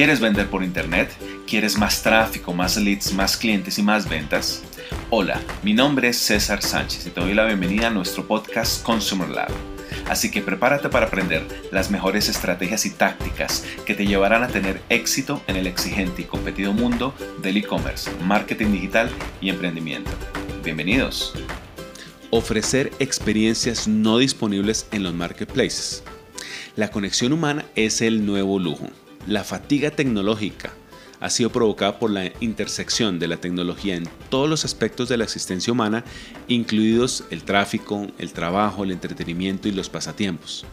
¿Quieres vender por internet? ¿Quieres más tráfico, más leads, más clientes y más ventas? Hola, mi nombre es César Sánchez y te doy la bienvenida a nuestro podcast Consumer Lab. Así que prepárate para aprender las mejores estrategias y tácticas que te llevarán a tener éxito en el exigente y competido mundo del e-commerce, marketing digital y emprendimiento. Bienvenidos. Ofrecer experiencias no disponibles en los marketplaces. La conexión humana es el nuevo lujo. La fatiga tecnológica ha sido provocada por la intersección de la tecnología en todos los aspectos de la existencia humana, incluidos el tráfico, el trabajo, el entretenimiento y los pasatiempos.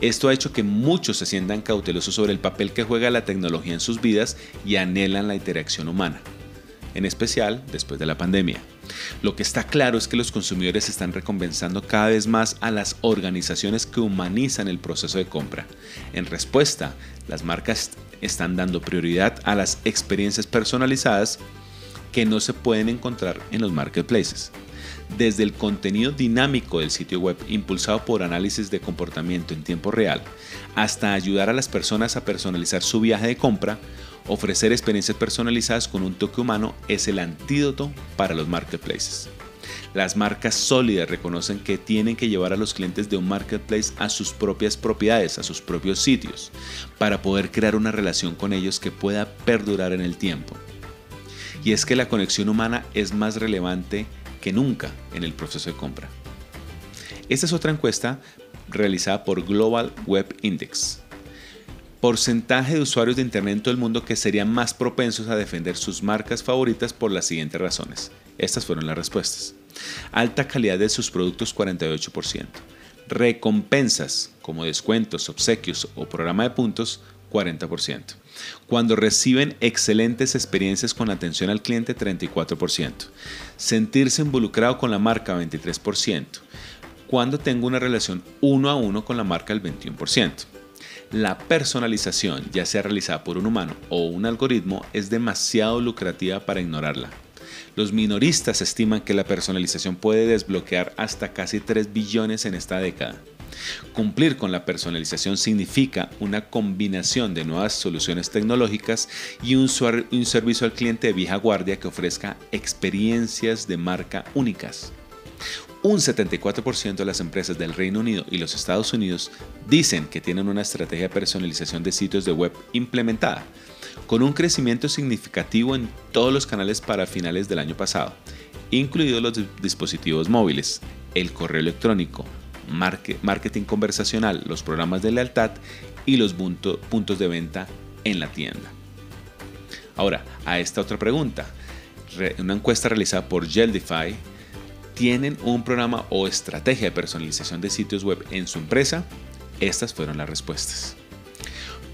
Esto ha hecho que muchos se sientan cautelosos sobre el papel que juega la tecnología en sus vidas y anhelan la interacción humana, en especial después de la pandemia. Lo que está claro es que los consumidores están recompensando cada vez más a las organizaciones que humanizan el proceso de compra. En respuesta, las marcas están dando prioridad a las experiencias personalizadas que no se pueden encontrar en los marketplaces. Desde el contenido dinámico del sitio web impulsado por análisis de comportamiento en tiempo real, hasta ayudar a las personas a personalizar su viaje de compra, Ofrecer experiencias personalizadas con un toque humano es el antídoto para los marketplaces. Las marcas sólidas reconocen que tienen que llevar a los clientes de un marketplace a sus propias propiedades, a sus propios sitios, para poder crear una relación con ellos que pueda perdurar en el tiempo. Y es que la conexión humana es más relevante que nunca en el proceso de compra. Esta es otra encuesta realizada por Global Web Index, porcentaje de usuarios de Internet en todo el mundo que serían más propensos a defender sus marcas favoritas por las siguientes razones. Estas fueron las respuestas. Alta calidad de sus productos 48%. Recompensas como descuentos, obsequios o programa de puntos 40%. Cuando reciben excelentes experiencias con atención al cliente 34%. Sentirse involucrado con la marca 23%. Cuando tengo una relación uno a uno con la marca el 21%. La personalización, ya sea realizada por un humano o un algoritmo, es demasiado lucrativa para ignorarla. Los minoristas estiman que la personalización puede desbloquear hasta casi 3 billones en esta década. Cumplir con la personalización significa una combinación de nuevas soluciones tecnológicas y un, un, servicio al cliente de vieja guardia que ofrezca experiencias de marca únicas. Un 74% de las empresas del Reino Unido y los Estados Unidos dicen que tienen una estrategia de personalización de sitios de web implementada, con un crecimiento significativo en todos los canales para finales del año pasado, incluidos los dispositivos móviles, el correo electrónico, marketing conversacional, los programas de lealtad y los puntos de venta en la tienda. Ahora, a esta otra pregunta, una encuesta realizada por Geldify ¿Tienen un programa o estrategia de personalización de sitios web en su empresa? Estas fueron las respuestas.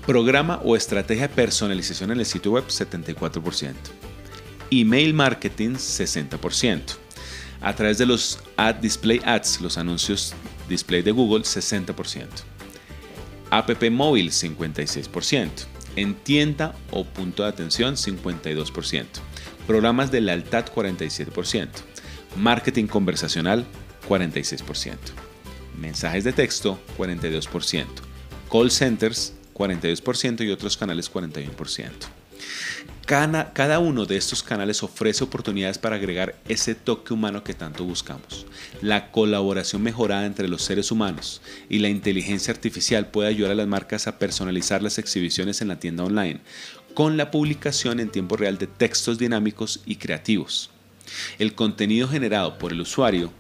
Programa o estrategia de personalización en el sitio web 74%. Email marketing 60%. A través de los Ad Display Ads, los anuncios display de Google 60%. App móvil 56%. En tienda o punto de atención 52%. Programas de lealtad 47%. Marketing conversacional 46%. Mensajes de texto 42%. Call centers 42% y otros canales 41%. Cada, uno de estos canales ofrece oportunidades para agregar ese toque humano que tanto buscamos. La colaboración mejorada entre los seres humanos y la inteligencia artificial puede ayudar a las marcas a personalizar las exhibiciones en la tienda online con la publicación en tiempo real de textos dinámicos y creativos. El contenido generado por el usuario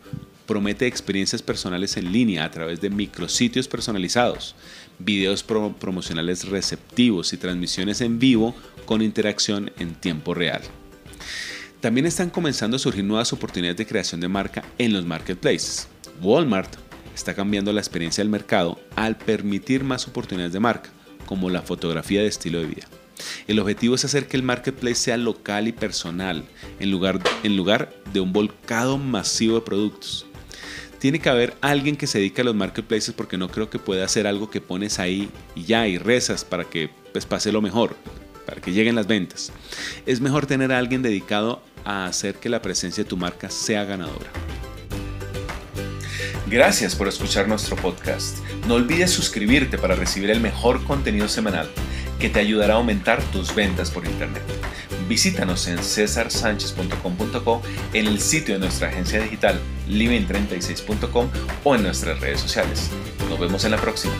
promete experiencias personales en línea a través de micrositios personalizados, videos promocionales receptivos y transmisiones en vivo con interacción en tiempo real. También están comenzando a surgir nuevas oportunidades de creación de marca en los marketplaces. Walmart está cambiando la experiencia del mercado al permitir más oportunidades de marca, como la fotografía de estilo de vida. El objetivo es hacer que el marketplace sea local y personal, en lugar, en lugar de un volcado masivo de productos. Tiene que haber alguien que se dedique a los marketplaces porque no creo que pueda hacer algo que pones ahí y ya y rezas para que pues, pase lo mejor, para que lleguen las ventas. Es mejor tener a alguien dedicado a hacer que la presencia de tu marca sea ganadora. Gracias por escuchar nuestro podcast. No olvides suscribirte para recibir el mejor contenido semanal que te ayudará a aumentar tus ventas por Internet. Visítanos en cesarsanchez.com.co, en el sitio de nuestra agencia digital living36.com o en nuestras redes sociales. Nos vemos en la próxima.